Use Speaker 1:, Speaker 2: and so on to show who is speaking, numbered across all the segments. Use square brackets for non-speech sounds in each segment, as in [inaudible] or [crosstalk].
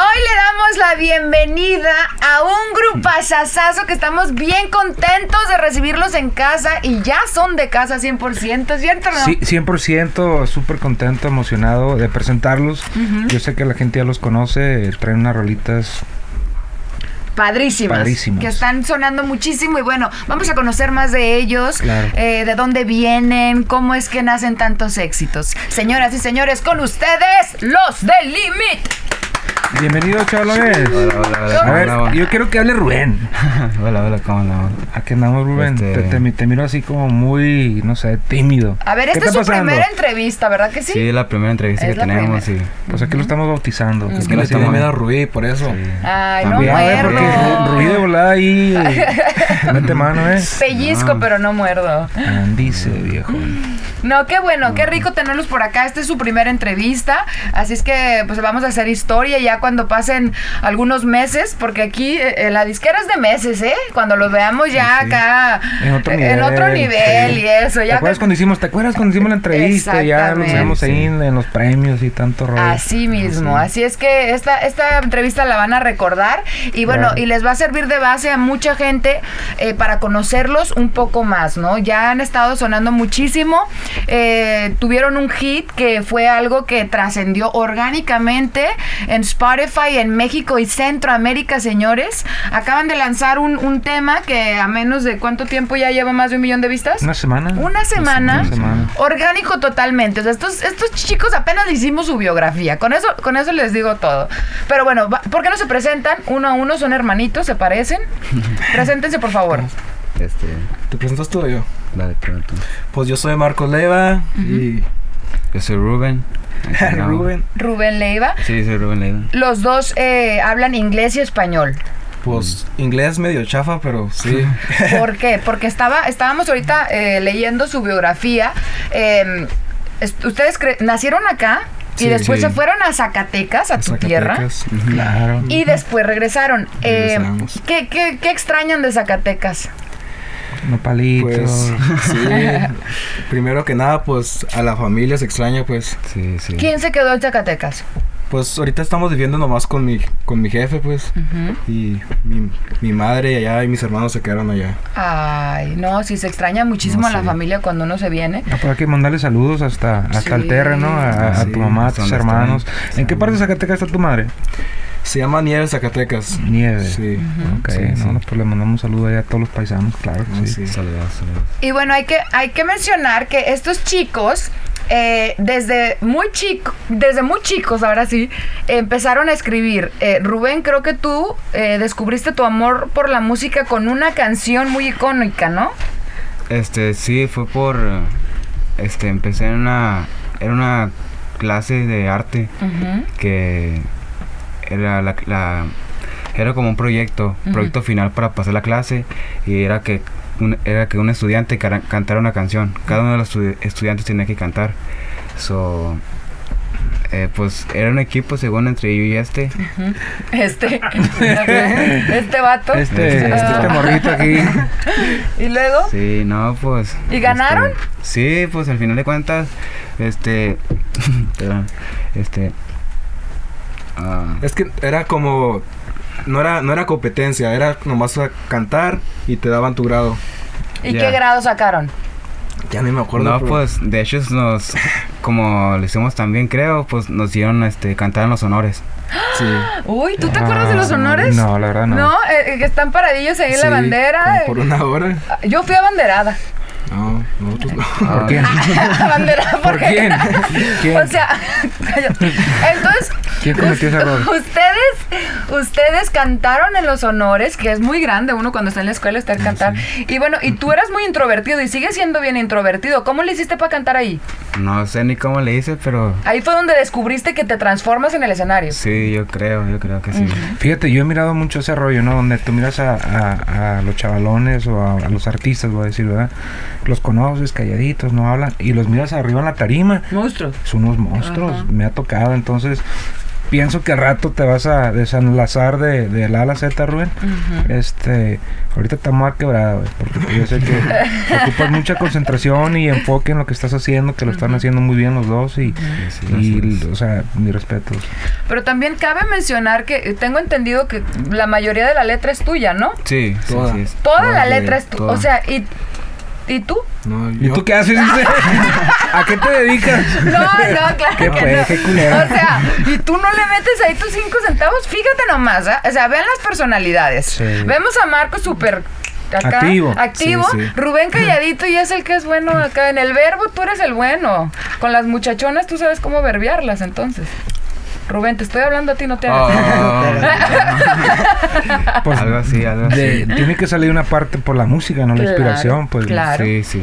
Speaker 1: Hoy le damos la bienvenida a un grupazazazo que estamos bien contentos de recibirlos en casa y ya son de casa 100%, ¿cierto? no?
Speaker 2: Sí, 100% súper contento, emocionado de presentarlos. Yo sé que la gente ya los conoce, traen unas rolitas.
Speaker 1: Padrísimas,
Speaker 2: Padrísimas.
Speaker 1: Que están sonando muchísimo y bueno, vamos a conocer más de ellos,
Speaker 2: Claro.
Speaker 1: eh, de dónde vienen, cómo es que nacen tantos éxitos. Señoras y señores, con ustedes, los del Limit.
Speaker 2: Bienvenidos, chavalones.
Speaker 3: Hola, hola, hola,
Speaker 2: A
Speaker 3: ¿cómo
Speaker 2: ver, yo quiero que hable Rubén. [laughs]
Speaker 3: hola, hola, ¿cómo andamos?
Speaker 2: Aquí andamos, Rubén.
Speaker 3: Este-
Speaker 2: Te, te te miro así como muy, no sé, tímido.
Speaker 1: A ver,
Speaker 2: ¿Qué
Speaker 1: esta es su
Speaker 2: pasando?
Speaker 1: primera entrevista, ¿verdad que sí?
Speaker 3: Sí, es la primera entrevista
Speaker 1: Es
Speaker 3: que tenemos
Speaker 1: primera.
Speaker 3: y...
Speaker 2: Pues aquí lo estamos bautizando.
Speaker 3: Es
Speaker 2: que
Speaker 3: le estamos viendo
Speaker 4: a Rubí, por eso.
Speaker 1: Ay, no
Speaker 3: También,
Speaker 2: ver,
Speaker 1: muerdo.
Speaker 2: porque Rubí de volada ahí. [laughs] Mete mano, ¿eh?
Speaker 1: Pellizco,
Speaker 3: No.
Speaker 1: pero no muerdo.
Speaker 2: Andice, viejo.
Speaker 1: No, qué bueno, qué rico tenerlos por acá. Esta es su primera entrevista, así es que pues vamos a hacer historia ya cuando pasen algunos meses, porque aquí eh, eh, la disquera es de meses, ¿eh? Cuando los veamos ya
Speaker 2: Sí.
Speaker 1: acá
Speaker 2: En otro
Speaker 1: eh,
Speaker 2: nivel.
Speaker 1: en otro nivel
Speaker 2: sí.
Speaker 1: y eso.
Speaker 2: ¿Te
Speaker 1: Ya
Speaker 2: acuerdas
Speaker 1: que-
Speaker 2: cuando hicimos, ¿te acuerdas cuando hicimos la entrevista? Ya nos
Speaker 1: Exactamente.
Speaker 2: vemos ahí en, en los premios y tanto rollo.
Speaker 1: Así mismo,
Speaker 2: Sí.
Speaker 1: así es que esta, esta entrevista la van a recordar y bueno,
Speaker 2: Claro.
Speaker 1: y les va a servir de base a mucha gente eh, para conocerlos un poco más, ¿no? Ya han estado sonando muchísimo, eh, tuvieron un hit que fue algo que trascendió orgánicamente en Spotify en México y Centroamérica, señores. Acaban de lanzar un, un tema que a menos de cuánto tiempo ya lleva más de un millón de vistas.
Speaker 2: Una semana.
Speaker 1: Una semana.
Speaker 2: Una semana.
Speaker 1: Orgánico totalmente. O sea, estos, estos chicos apenas le hicimos su biografía. Con eso, con eso les digo todo. Pero bueno, ¿por qué no se presentan? Uno a uno, son hermanitos, se parecen. [laughs] Preséntense, por favor.
Speaker 3: Este...
Speaker 4: ¿Te presentas tú o yo?
Speaker 3: Dale, tú.
Speaker 4: Pues yo soy Marcos Leiva y
Speaker 3: Yo soy Rubén. [laughs]
Speaker 4: Rubén.
Speaker 1: Rubén Leiva.
Speaker 3: Sí, soy Rubén Leiva.
Speaker 1: Los dos eh, hablan inglés y español.
Speaker 4: Pues inglés medio chafa, pero sí. [laughs]
Speaker 1: ¿Por qué? Porque estaba, estábamos ahorita eh, leyendo su biografía. Eh, est- ustedes nacieron acá y
Speaker 4: Sí.
Speaker 1: después
Speaker 3: Sí.
Speaker 1: se fueron a Zacatecas, a tu tierra.
Speaker 4: Zacatecas.
Speaker 2: Claro.
Speaker 1: Y después regresaron. Eh,
Speaker 4: Regresamos.
Speaker 1: ¿qué, qué, qué extrañan de Zacatecas?
Speaker 2: Nopalitos.
Speaker 4: Pues sí. [laughs] Primero que nada, pues a la familia se extraña, pues.
Speaker 3: Sí, sí.
Speaker 1: ¿Quién se quedó en Zacatecas?
Speaker 4: Pues ahorita estamos viviendo nomás con mi, con mi jefe, pues. Y mi, mi madre allá y mis hermanos se quedaron allá.
Speaker 1: Ay, no, sí se extraña muchísimo
Speaker 4: No,
Speaker 1: a la
Speaker 4: sí.
Speaker 1: familia cuando uno se viene.
Speaker 2: Ah, pues hay que mandarle saludos hasta, hasta
Speaker 1: Sí.
Speaker 2: el terreno, ¿no? A, a
Speaker 4: Sí,
Speaker 2: tu mamá, a tus
Speaker 3: ¿dónde
Speaker 2: hermanos. ¿En qué parte de Zacatecas está tu madre?
Speaker 4: Se llama Nieves Zacatecas.
Speaker 2: Nieve.
Speaker 4: Sí.
Speaker 2: Ok,
Speaker 4: Sí,
Speaker 2: no,
Speaker 4: sí.
Speaker 2: pues le mandamos un saludo ahí a todos los paisanos, claro.
Speaker 4: Ah,
Speaker 2: sí.
Speaker 4: sí.
Speaker 3: Saludos, saludos.
Speaker 1: Y bueno, hay que, hay que mencionar que estos chicos, eh, desde muy chico, desde muy chicos, ahora sí, empezaron a escribir. Eh, Rubén, creo que tú eh, descubriste tu amor por la música con una canción muy icónica, ¿no?
Speaker 3: Este, sí, fue por... Este, empecé en una... Era una clase de arte que era la, la- era como un proyecto,
Speaker 1: Ujú.
Speaker 3: proyecto final para pasar la clase y era que un, era que un estudiante cantara una canción. Cada uno de los estu- estudiantes tenía que cantar. So, eh, pues era un equipo según entre yo y este.
Speaker 1: Este, [laughs] este vato.
Speaker 2: Este,
Speaker 3: Este-
Speaker 2: este, este morrito aquí. [laughs]
Speaker 1: Y luego,
Speaker 3: Sí, no, pues.
Speaker 1: ¿Y ganaron?
Speaker 3: este, sí, pues al final de cuentas, este, [laughs] perdón, este. Ah,
Speaker 4: Es que era como. No era, no era competencia, era nomás a cantar y te daban tu grado.
Speaker 1: ¿y qué grado sacaron?
Speaker 4: Ya ni me acuerdo.
Speaker 3: No,
Speaker 4: pero-
Speaker 3: pues de hecho nos, [laughs] como lo hicimos también creo, pues nos dieron este cantar en los honores.
Speaker 4: Sí. [gasps]
Speaker 1: Uy, ¿tú te acuerdas de los
Speaker 2: Ah,
Speaker 1: honores?
Speaker 2: No, la verdad no.
Speaker 1: No, eh, eh, que están paradillos ahí en la bandera.
Speaker 4: como por una hora.
Speaker 1: Yo fui abanderada.
Speaker 4: No, nosotros no.
Speaker 2: ¿Por [laughs] quién?
Speaker 1: abanderada
Speaker 2: ¿Por quién? [laughs] ¿Quién?
Speaker 1: O sea, cállate. entonces,
Speaker 2: ¿Quién cometió ese error? [laughs]
Speaker 1: Ustedes, ustedes cantaron en los honores, que es muy grande uno cuando está en la escuela estar cantar. Y bueno, y tú eras muy introvertido y sigues siendo bien introvertido. ¿Cómo le hiciste para cantar ahí?
Speaker 3: No sé ni cómo le hice, pero
Speaker 1: Ahí fue donde descubriste que te transformas en el escenario.
Speaker 3: sí, yo creo, yo creo que sí.
Speaker 2: Fíjate, yo he mirado mucho ese rollo, ¿no? Donde tú miras a, a- a los chavalones o a, a los artistas, voy a decir, ¿verdad? Los conoces calladitos, no hablan, y los miras arriba en la tarima,
Speaker 1: Monstruos.
Speaker 2: son unos monstruos, me ha tocado, entonces pienso que al rato te vas a desenlazar de, de la a la Z, Rubén. Este, ahorita estamos más quebrado, porque yo sé que [laughs] ocupas mucha concentración y enfoque en lo que estás haciendo, que lo están haciendo muy bien los dos y,
Speaker 3: Sí,
Speaker 2: y,
Speaker 3: gracias.
Speaker 2: o sea, mis respetos.
Speaker 1: Pero también cabe mencionar que tengo entendido que la mayoría de la letra es tuya, ¿no?
Speaker 3: Sí, sí,
Speaker 4: Toda.
Speaker 3: sí,
Speaker 1: Toda
Speaker 3: toda,
Speaker 1: la letra es tu.
Speaker 3: toda.
Speaker 1: O sea, y, ¿y tú?
Speaker 4: No,
Speaker 2: ¿Y
Speaker 4: yo-
Speaker 2: tú qué haces? [laughs] ¿A qué te dedicas?
Speaker 1: No, no, claro [laughs]
Speaker 2: Qué
Speaker 1: que no.
Speaker 2: qué culera.
Speaker 1: O sea, y tú no le metes ahí tus cinco centavos. Fíjate nomás, ¿ah? O sea, vean las personalidades.
Speaker 2: Sí.
Speaker 1: Vemos a Marco súper acá,
Speaker 2: Activo.
Speaker 1: activo.
Speaker 4: Sí, sí.
Speaker 1: Rubén [laughs] calladito y es el que es bueno acá. En el verbo tú eres el bueno. Con las muchachonas tú sabes cómo verbiarlas entonces. Rubén, te estoy hablando a ti, no te hagas.
Speaker 3: Oh, [laughs]
Speaker 2: Pues,
Speaker 3: algo así, algo así.
Speaker 2: de- tiene que salir una parte por la música, no la inspiración, pues.
Speaker 1: claro.
Speaker 3: Sí, sí.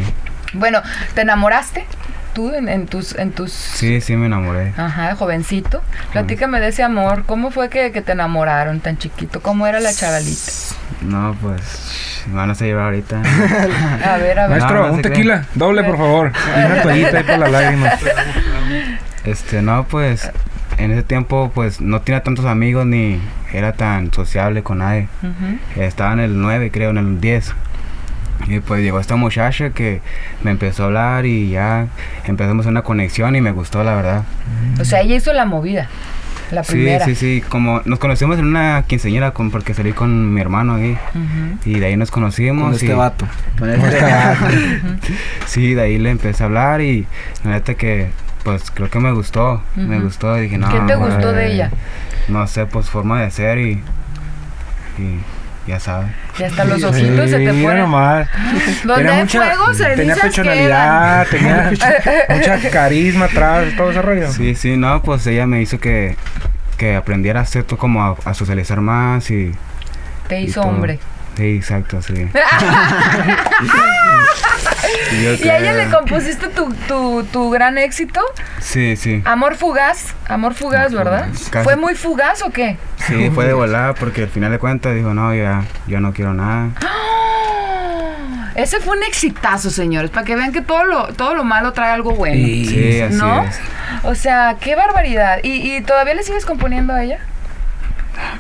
Speaker 1: Bueno, ¿te enamoraste? Tú en, en tus, en tus
Speaker 3: Sí, sí me enamoré.
Speaker 1: Ajá, jovencito. Platícame de ese amor. ¿Cómo fue que, que te enamoraron tan chiquito? ¿Cómo era la chavalita?
Speaker 3: No, pues me van a llorar ahorita. [laughs]
Speaker 1: A ver, a ver.
Speaker 2: Maestro,
Speaker 3: No, no
Speaker 2: un tequila, doble por favor. Y una toallita ahí para las lágrimas.
Speaker 3: Este, no, pues en ese tiempo pues no tenía tantos amigos ni era tan sociable con nadie. Estaba en el 9, creo, en el 10. Y pues llegó esta muchacha que me empezó a hablar y ya empezamos una conexión y me gustó, la verdad.
Speaker 1: O sea, ella hizo la movida. La
Speaker 3: Sí,
Speaker 1: primera.
Speaker 3: sí, sí, como nos conocimos en una quinceañera con, porque salí con mi hermano ahí
Speaker 1: Ujú.
Speaker 3: y de ahí nos conocimos.
Speaker 4: con este
Speaker 3: y-
Speaker 4: vato.
Speaker 3: con [laughs] este- [laughs] sí, de ahí le empecé a hablar y la neta que pues creo que me gustó, me gustó, dije no.
Speaker 1: ¿Qué te gustó de ella?
Speaker 3: No sé, pues forma de ser y, y ya sabes.
Speaker 1: Y hasta los ojitos se te
Speaker 2: Sí,
Speaker 1: ponen.
Speaker 2: nomás.
Speaker 1: Donde
Speaker 2: Tenía
Speaker 1: hay
Speaker 2: mucha-
Speaker 1: fuego,
Speaker 2: Tenía
Speaker 1: cenizas
Speaker 2: personalidad, tenía [laughs] mucha carisma atrás, todo ese rollo.
Speaker 3: Sí, sí, no, pues ella me hizo que, que aprendiera a hacer todo como a, a socializar más y...
Speaker 1: Te hizo hombre.
Speaker 3: Sí, exacto, sí. [laughs] [laughs] Y yo
Speaker 1: ¿Y a ella le compusiste tu, tu, tu gran éxito?
Speaker 3: Sí, sí.
Speaker 1: Amor fugaz. Amor fugaz,
Speaker 3: Amor
Speaker 1: ¿verdad?
Speaker 3: fugaz.
Speaker 1: ¿Fue muy fugaz o qué?
Speaker 3: Sí, fue de volada porque al final de cuentas dijo, no, ya, yo no quiero nada.
Speaker 1: Ese fue un exitazo, señores, para que vean que todo lo, todo lo malo trae algo bueno.
Speaker 2: Sí.
Speaker 3: Así
Speaker 1: ¿No?
Speaker 3: es.
Speaker 1: O sea, qué barbaridad. ¿Y, y todavía le sigues componiendo a ella?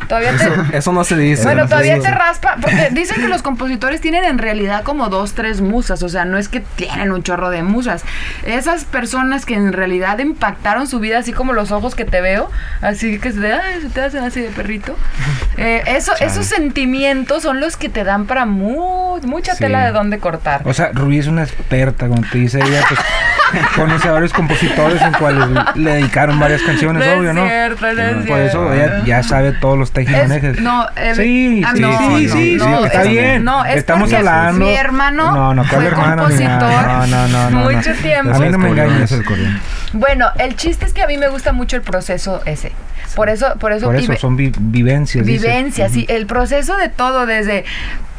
Speaker 1: Todavía te...
Speaker 4: Eso, eso no se dice.
Speaker 1: Bueno,
Speaker 4: no
Speaker 1: todavía te raspa, porque dicen que los compositores tienen en realidad como dos, tres musas, o sea, no es que tienen un chorro de musas. Esas personas que en realidad impactaron su vida, así como los ojos que te veo, así que se te, ay, se te hacen así de perrito. Eh, eso,
Speaker 3: Chale.
Speaker 1: esos sentimientos son los que te dan para mu- mucha
Speaker 3: Sí.
Speaker 1: tela de dónde cortar.
Speaker 2: O sea, Rubí es una experta, como te dice ella, pues [laughs] conoce a varios compositores en cuales le dedicaron varias canciones,
Speaker 1: No es
Speaker 2: obvio, ¿no?
Speaker 1: cierto, no es
Speaker 2: Por eso ella ya sabe todos los
Speaker 1: Es-
Speaker 2: tejimanejes.
Speaker 1: no, eh,
Speaker 2: sí,
Speaker 1: ah,
Speaker 2: sí,
Speaker 1: no,
Speaker 2: sí,
Speaker 1: no,
Speaker 2: sí,
Speaker 1: no,
Speaker 2: sí, está
Speaker 1: es-
Speaker 2: bien.
Speaker 1: no, es
Speaker 2: Estamos
Speaker 1: porque
Speaker 2: hablando.
Speaker 1: mi hermano
Speaker 2: no, no, ¿cuál
Speaker 1: fue
Speaker 2: hermano?
Speaker 1: compositor
Speaker 2: No, no, no, no.
Speaker 1: mucho
Speaker 2: no.
Speaker 1: tiempo.
Speaker 2: A mí no me engañes.
Speaker 3: es.
Speaker 1: Bueno, el chiste es que a mí me gusta mucho el proceso ese. Por eso, por eso,
Speaker 2: Por eso son vi- vivencias. dice.
Speaker 1: vivencias, sí, el proceso de todo, desde,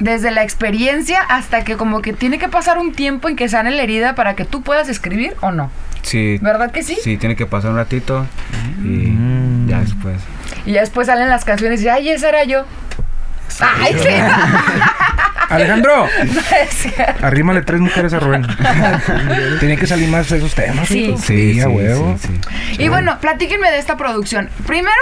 Speaker 1: desde la experiencia hasta que como que tiene que pasar un tiempo en que sane la herida para que tú puedas escribir o no.
Speaker 3: Sí.
Speaker 1: ¿Verdad que sí?
Speaker 3: Sí, tiene que pasar un ratito y
Speaker 2: Mm.
Speaker 3: ya después.
Speaker 1: Y ya después salen las canciones y ay, esa era yo. Ay, sí. [laughs]
Speaker 2: Alejandro, [laughs]
Speaker 1: No es cierto.
Speaker 2: arrímale tres mujeres a Rubén. [laughs] Tiene que salir más de esos temas.
Speaker 1: Sí.
Speaker 2: hijo. sí, a huevo.
Speaker 3: sí, sí.
Speaker 1: Y bueno, platíquenme de esta producción. Primero,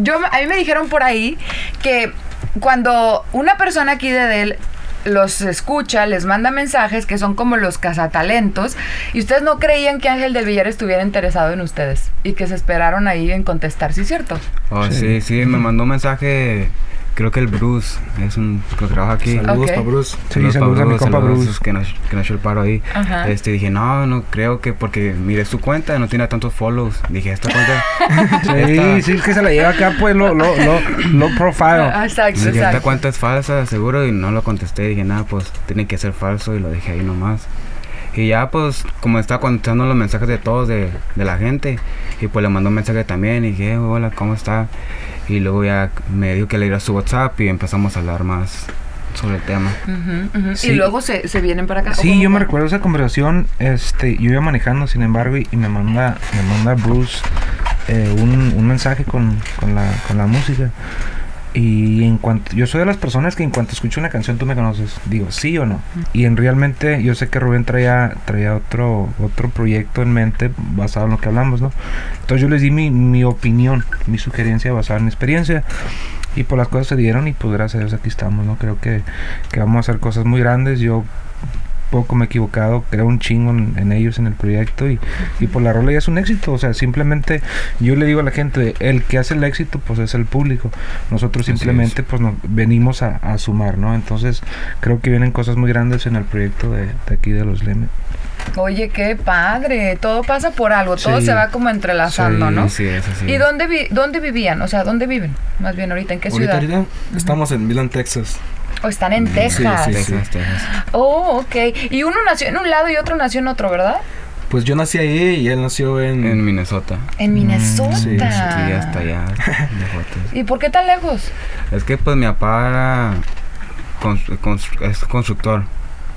Speaker 1: yo a mí me dijeron por ahí que cuando una persona aquí de Dell los escucha, les manda mensajes que son como los cazatalentos y ustedes no creían que Ángel del Villar estuviera interesado en ustedes y que se esperaron ahí en contestar, ¿sí es cierto?
Speaker 3: Oh, sí, sí, me mandó un mensaje, creo que el Bruce, es un que trabaja aquí.
Speaker 4: Saludos para Bruce.
Speaker 2: Sí, saludos a mi compa Bruce.
Speaker 3: Que nos, que nos echó el paro ahí.
Speaker 1: Ajá.
Speaker 3: Este, dije, no, no creo que porque miré su cuenta, no tiene tantos follows. Dije, esta cuenta. [laughs]
Speaker 2: Sí, sí, es que se la lleva acá, pues, lo, lo, lo, lo profile.
Speaker 1: Ah, Exacto,
Speaker 3: Dije, esta cuenta es falsa, seguro, y no lo contesté. Dije, nada, pues tiene que ser falso, y lo dejé ahí nomás. Y ya pues como estaba contestando los mensajes de todos de, de la gente y pues le mandó un mensaje también y dije, "Eh, hola, ¿cómo está? Y luego ya me dijo que le diera su WhatsApp y empezamos a hablar más sobre el tema.
Speaker 2: Sí.
Speaker 1: Y luego se, se vienen para acá. ¿o
Speaker 2: Sí, yo me recuerdo esa conversación. Este, yo iba manejando, sin embargo, y, y me manda, me manda Bruce eh, un, un mensaje con, con la, con la música. Y en cuanto, yo soy de las personas que en cuanto escucho una canción tú me conoces, digo sí o no. Y en realmente yo sé que Rubén traía, traía otro, otro proyecto en mente basado en lo que hablamos, ¿no? Entonces yo les di mi, mi opinión, mi sugerencia basada en mi experiencia. Y pues las cosas se dieron y pues gracias a Dios aquí estamos, ¿no? Creo que, que vamos a hacer cosas muy grandes. Yo poco me he equivocado, creo un chingo en, en ellos, en el proyecto y, y por la rola ya es un éxito, o sea, simplemente yo le digo a la gente, el que hace el éxito pues es el público, nosotros simplemente pues nos venimos a, a sumar, ¿no? Entonces creo que vienen cosas muy grandes en el proyecto de, de aquí de los Leme.
Speaker 1: Oye, qué padre. Todo pasa por algo. Todo
Speaker 2: Sí.
Speaker 1: se va como entrelazando,
Speaker 2: Sí,
Speaker 1: ¿no?
Speaker 3: Sí, es así.
Speaker 1: ¿Y dónde, vi- dónde vivían? O sea, ¿dónde viven? Más bien ahorita, ¿en qué
Speaker 4: Ahorita,
Speaker 1: ciudad?
Speaker 4: ahorita estamos en Milan, Texas.
Speaker 1: ¿O están en
Speaker 4: Sí,
Speaker 1: Texas?
Speaker 4: sí,
Speaker 3: Texas, Texas.
Speaker 1: Oh, ok. Y uno nació en un lado y otro nació en otro, ¿verdad?
Speaker 4: Pues yo nací ahí y él nació en...
Speaker 3: En Minnesota.
Speaker 1: En Minnesota.
Speaker 4: sí,
Speaker 3: Sí, hasta allá. [laughs]
Speaker 1: ¿Y por qué tan lejos?
Speaker 3: Es que pues mi papá era cons- cons- es constructor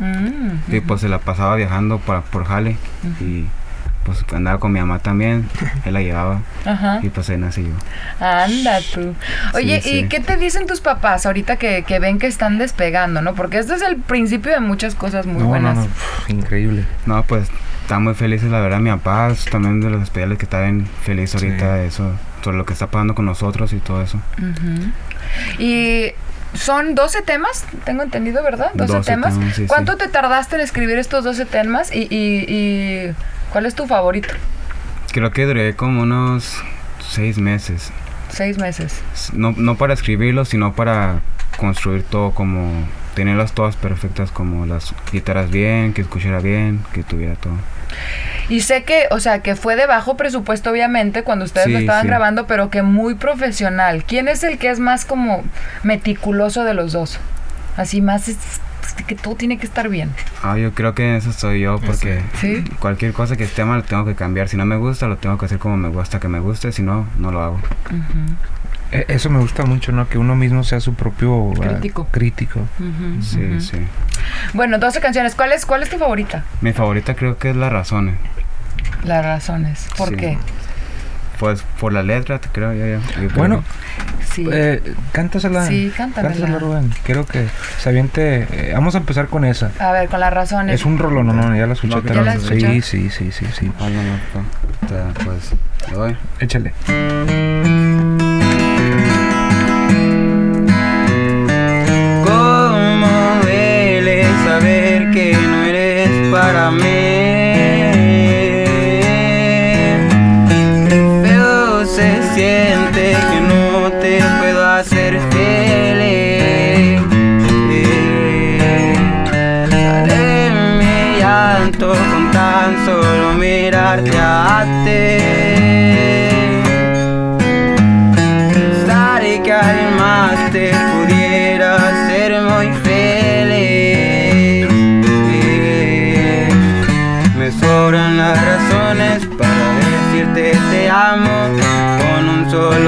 Speaker 1: Mm,
Speaker 3: y pues se la pasaba viajando por, por Jale y pues andaba con mi mamá también, [laughs] él la llevaba
Speaker 1: Ajá.
Speaker 3: y pues ahí nací yo.
Speaker 1: Anda tú. Oye,
Speaker 3: Sí,
Speaker 1: ¿y
Speaker 3: sí.
Speaker 1: qué te dicen tus papás ahorita que, que ven que están despegando, no? Porque este es el principio de muchas cosas muy
Speaker 2: no,
Speaker 1: buenas.
Speaker 2: no, increíble.
Speaker 3: No, pues están muy felices la verdad, mi papá también de los especiales que está bien feliz ahorita de eso, sobre lo que está pasando con nosotros y todo eso.
Speaker 1: Ujú. Y son 12 temas, tengo entendido, ¿verdad? 12,
Speaker 3: 12
Speaker 1: temas.
Speaker 3: temas, sí,
Speaker 1: ¿Cuánto
Speaker 3: sí.
Speaker 1: te tardaste en escribir estos 12 temas y, y- y cuál es tu favorito?
Speaker 3: Creo que duré como unos seis meses,
Speaker 1: Seis meses.
Speaker 3: no, no para escribirlo, sino para construir todo como tenerlas todas perfectas, como las guitarras bien, que escuchara bien, que tuviera todo.
Speaker 1: Y sé que, o sea, que fue de bajo presupuesto, obviamente, cuando ustedes lo
Speaker 3: Sí,
Speaker 1: estaban
Speaker 3: sí.
Speaker 1: grabando, pero que muy profesional. ¿Quién es el que es más como meticuloso de los dos? Así más es- que todo tiene que estar bien.
Speaker 3: Ah, yo creo que eso soy yo porque
Speaker 1: Sí.
Speaker 3: cualquier cosa que esté mal lo tengo que cambiar. Si no me gusta, lo tengo que hacer como me gusta que me guste. Si no, no lo hago.
Speaker 2: E- Eso me gusta mucho, ¿no? Que uno mismo sea su propio ah,
Speaker 1: Crítico.
Speaker 2: crítico.
Speaker 3: Sí, sí.
Speaker 1: Bueno, 12 canciones. ¿Cuál es, ¿Cuál es tu favorita?
Speaker 3: Mi favorita creo que es Las Razones.
Speaker 1: Las razones. ¿Por
Speaker 3: Sí.
Speaker 1: qué?
Speaker 3: Pues por la letra, creo yo. yo creo
Speaker 2: Bueno,
Speaker 1: Sí.
Speaker 2: eh, cántasela.
Speaker 1: Sí, cántamela.
Speaker 2: Cántasela, Rubén. Quiero que se aviente. eh, vamos a empezar con esa.
Speaker 1: A ver, con las razones.
Speaker 2: Es un rollo, no, no, ya la escuché.
Speaker 3: ¿Ya
Speaker 1: la
Speaker 2: sí,
Speaker 1: escuchó?
Speaker 2: sí, sí, sí, sí.
Speaker 3: Ah, no, no, pues, ta- pues, le doy.
Speaker 2: Échale.
Speaker 3: ¿Cómo duele saber que no eres para mí? No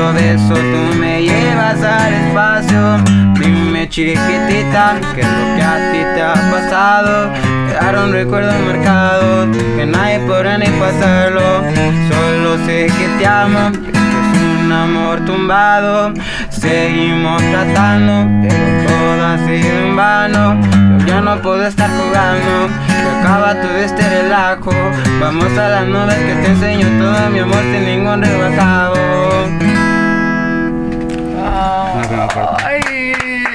Speaker 3: solo beso tú me llevas al espacio. Dime chiquitita, ¿qué es lo que a ti te ha pasado? Quedaron recuerdos marcados que nadie podrá ni pasarlo. Solo sé que te amo, que es un amor tumbado. Seguimos tratando, pero todo ha sido en vano. Yo ya no puedo estar jugando, acaba todo este relajo. Vamos a las nubes que te enseño todo mi amor sin ningún rebajado.
Speaker 1: Ay.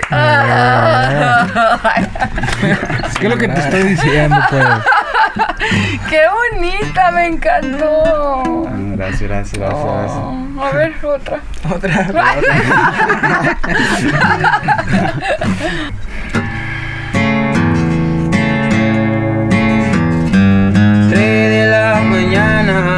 Speaker 1: [laughs] Ay.
Speaker 2: Es que lo que te estoy diciendo, pues. [laughs]
Speaker 1: ¡Qué bonita! Me encantó.
Speaker 3: Gracias, gracias, gracias.
Speaker 1: Oh, a ver, otra.
Speaker 2: Otra. [laughs]
Speaker 3: Tres de la mañana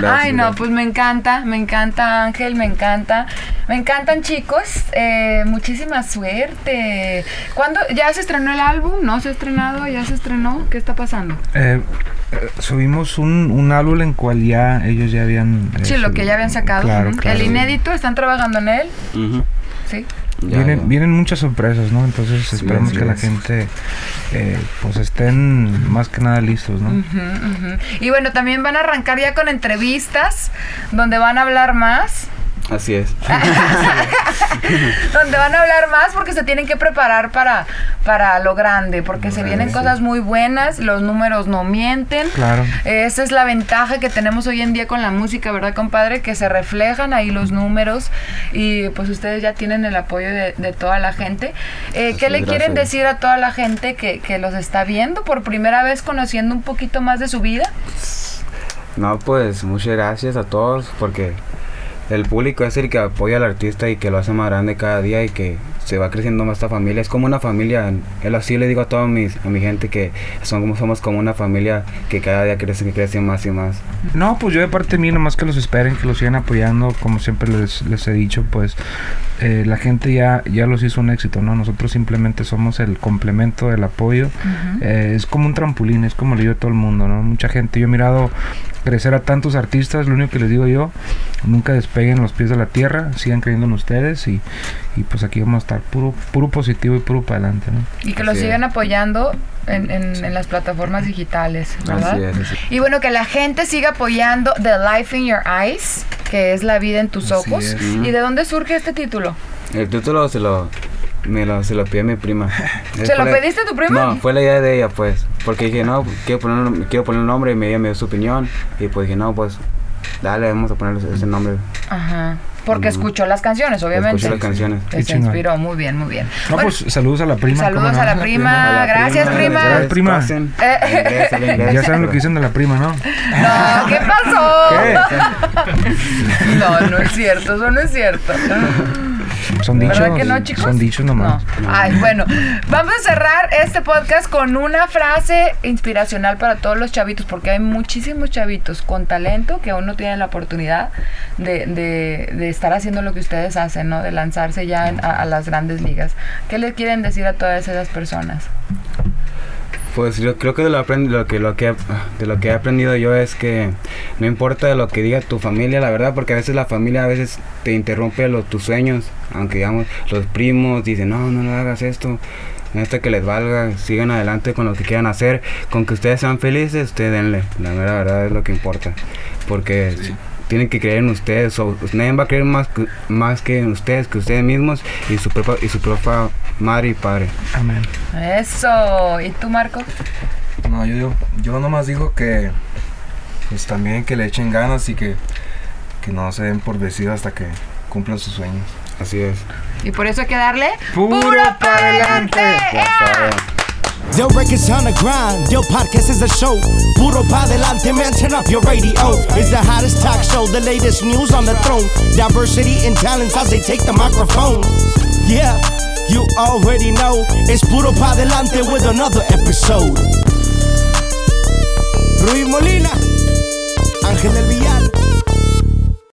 Speaker 3: gracias,
Speaker 1: Ay, no, pues me encanta, me encanta Ángel, me encanta. Me encantan, chicos. Eh, muchísima suerte. ¿Cuándo? ¿Ya se estrenó el álbum? ¿No se ha estrenado? ¿Ya se estrenó? ¿Qué está pasando?
Speaker 2: Eh, eh, subimos un, un álbum en cual ya ellos ya habían... eh,
Speaker 1: Sí, lo que ya habían sacado.
Speaker 2: Claro,
Speaker 1: Ujú.
Speaker 2: claro.
Speaker 1: El inédito, ¿están trabajando en él? Sí.
Speaker 3: Ya,
Speaker 2: vienen,
Speaker 3: ya.
Speaker 2: vienen muchas sorpresas, ¿no? Entonces
Speaker 3: Sí, así
Speaker 2: que la gente eh, pues estén más que nada listos, ¿no?
Speaker 1: Y bueno, también van a arrancar ya con entrevistas donde van a hablar más. [laughs]
Speaker 3: Así es.
Speaker 1: donde van a hablar más porque se tienen que preparar para, para lo grande, porque se vienen
Speaker 3: sí.
Speaker 1: cosas muy buenas, los números no mienten.
Speaker 2: Claro.
Speaker 1: Esa es la ventaja que tenemos hoy en día con la música, ¿verdad, compadre? Que se reflejan ahí los números y pues ustedes ya tienen el apoyo de, de toda la gente. Eh, ¿Qué le quieren decir a toda la gente que, que los está viendo por primera vez, conociendo un poquito más de su vida?
Speaker 3: No, pues muchas gracias a todos porque el público es el que apoya al artista y que lo hace más grande cada día y que se va creciendo más esta familia. Es como una familia. Él así le digo a toda mis, a mi gente que son, somos como una familia que cada día crece, que crece más y más.
Speaker 2: No, pues yo de parte mía, nomás que los esperen, que los sigan apoyando, como siempre les, les he dicho, pues eh, la gente ya, ya los hizo un éxito, ¿no? Nosotros simplemente somos el complemento del apoyo. Eh, es como un trampolín, es como le digo a todo el mundo, ¿no? Mucha gente, yo he mirado crecer a tantos artistas, lo único que les digo yo, nunca despeguen los pies de la tierra, sigan creyendo en ustedes y, y pues aquí vamos a estar puro, puro positivo y puro para adelante, ¿no?
Speaker 1: Y que los
Speaker 3: es.
Speaker 1: sigan apoyando en, en- en las plataformas digitales, ¿verdad?
Speaker 3: Así es.
Speaker 1: Y bueno, que la gente siga apoyando The Life in Your Eyes, que es la vida en tus
Speaker 4: Así
Speaker 1: ojos.
Speaker 4: es.
Speaker 1: ¿Y de dónde surge este título?
Speaker 3: El título se lo, me lo, [laughs] se lo pide mi prima.
Speaker 1: ¿Se lo
Speaker 3: la-
Speaker 1: pediste a tu prima?
Speaker 3: No, fue la idea de ella, pues. Porque dije, no, quiero poner, un- quiero poner un nombre y me- ella me dio su opinión. Y pues dije, no, pues, dale, vamos a ponerle ese nombre.
Speaker 1: Ajá. Porque escuchó las canciones, obviamente.
Speaker 3: Escuché las canciones.
Speaker 2: Qué
Speaker 1: se inspiró, muy bien, muy bien.
Speaker 2: No,
Speaker 1: Bueno,
Speaker 2: pues saludos a la prima.
Speaker 1: saludos a la prima.
Speaker 3: A la
Speaker 1: Gracias, prima.
Speaker 2: Gracias, prima. [laughs]
Speaker 1: Eh.
Speaker 3: Inglés, habla inglés.
Speaker 2: Ya saben lo que dicen de la prima, ¿no?
Speaker 1: No, ¿qué pasó? [laughs] No, no es cierto, eso no es cierto.
Speaker 2: Son dichos.
Speaker 1: ¿Verdad que no, chicos?
Speaker 2: Son dichos nomás.
Speaker 1: No. Ay, bueno, vamos a cerrar este podcast con una frase inspiracional para todos los chavitos, porque hay muchísimos chavitos con talento que aún no tienen la oportunidad de, de- de estar haciendo lo que ustedes hacen, ¿no? De lanzarse ya en- a, a las grandes ligas. ¿Qué le quieren decir a todas esas personas?
Speaker 3: Pues yo creo que de lo, aprend- lo que, lo que, de lo que he aprendido yo es que no importa lo que diga tu familia, la verdad, porque a veces la familia a veces te interrumpe los, tus sueños, aunque digamos los primos dicen, no, no, no hagas esto, hasta que les valga, sigan adelante con lo que quieran hacer, con que ustedes sean felices, ustedes denle, la verdad es lo que importa, porque tienen que creer en ustedes, o nadie va a creer más que, más que en ustedes, que ustedes mismos y su propia, y su propia madre y padre.
Speaker 2: Amén.
Speaker 1: Eso. ¿Y tú, Marco?
Speaker 4: No, yo, yo, yo nomás digo que pues también que le echen ganas y que, que no se den por vencidos hasta que cumplan sus sueños.
Speaker 3: Así es.
Speaker 1: Y por eso hay que darle
Speaker 2: ¡Puro
Speaker 1: para adelante.
Speaker 3: Saben.
Speaker 5: The records on the grind, your podcast is a show. Puro pa delante, man, turn up your radio. It's the hottest talk show, the latest news on the throne. Diversity and talents as they take the microphone. Yeah, you already know. It's Puro pa delante with another episode. Rui Molina, Ángel del Villar.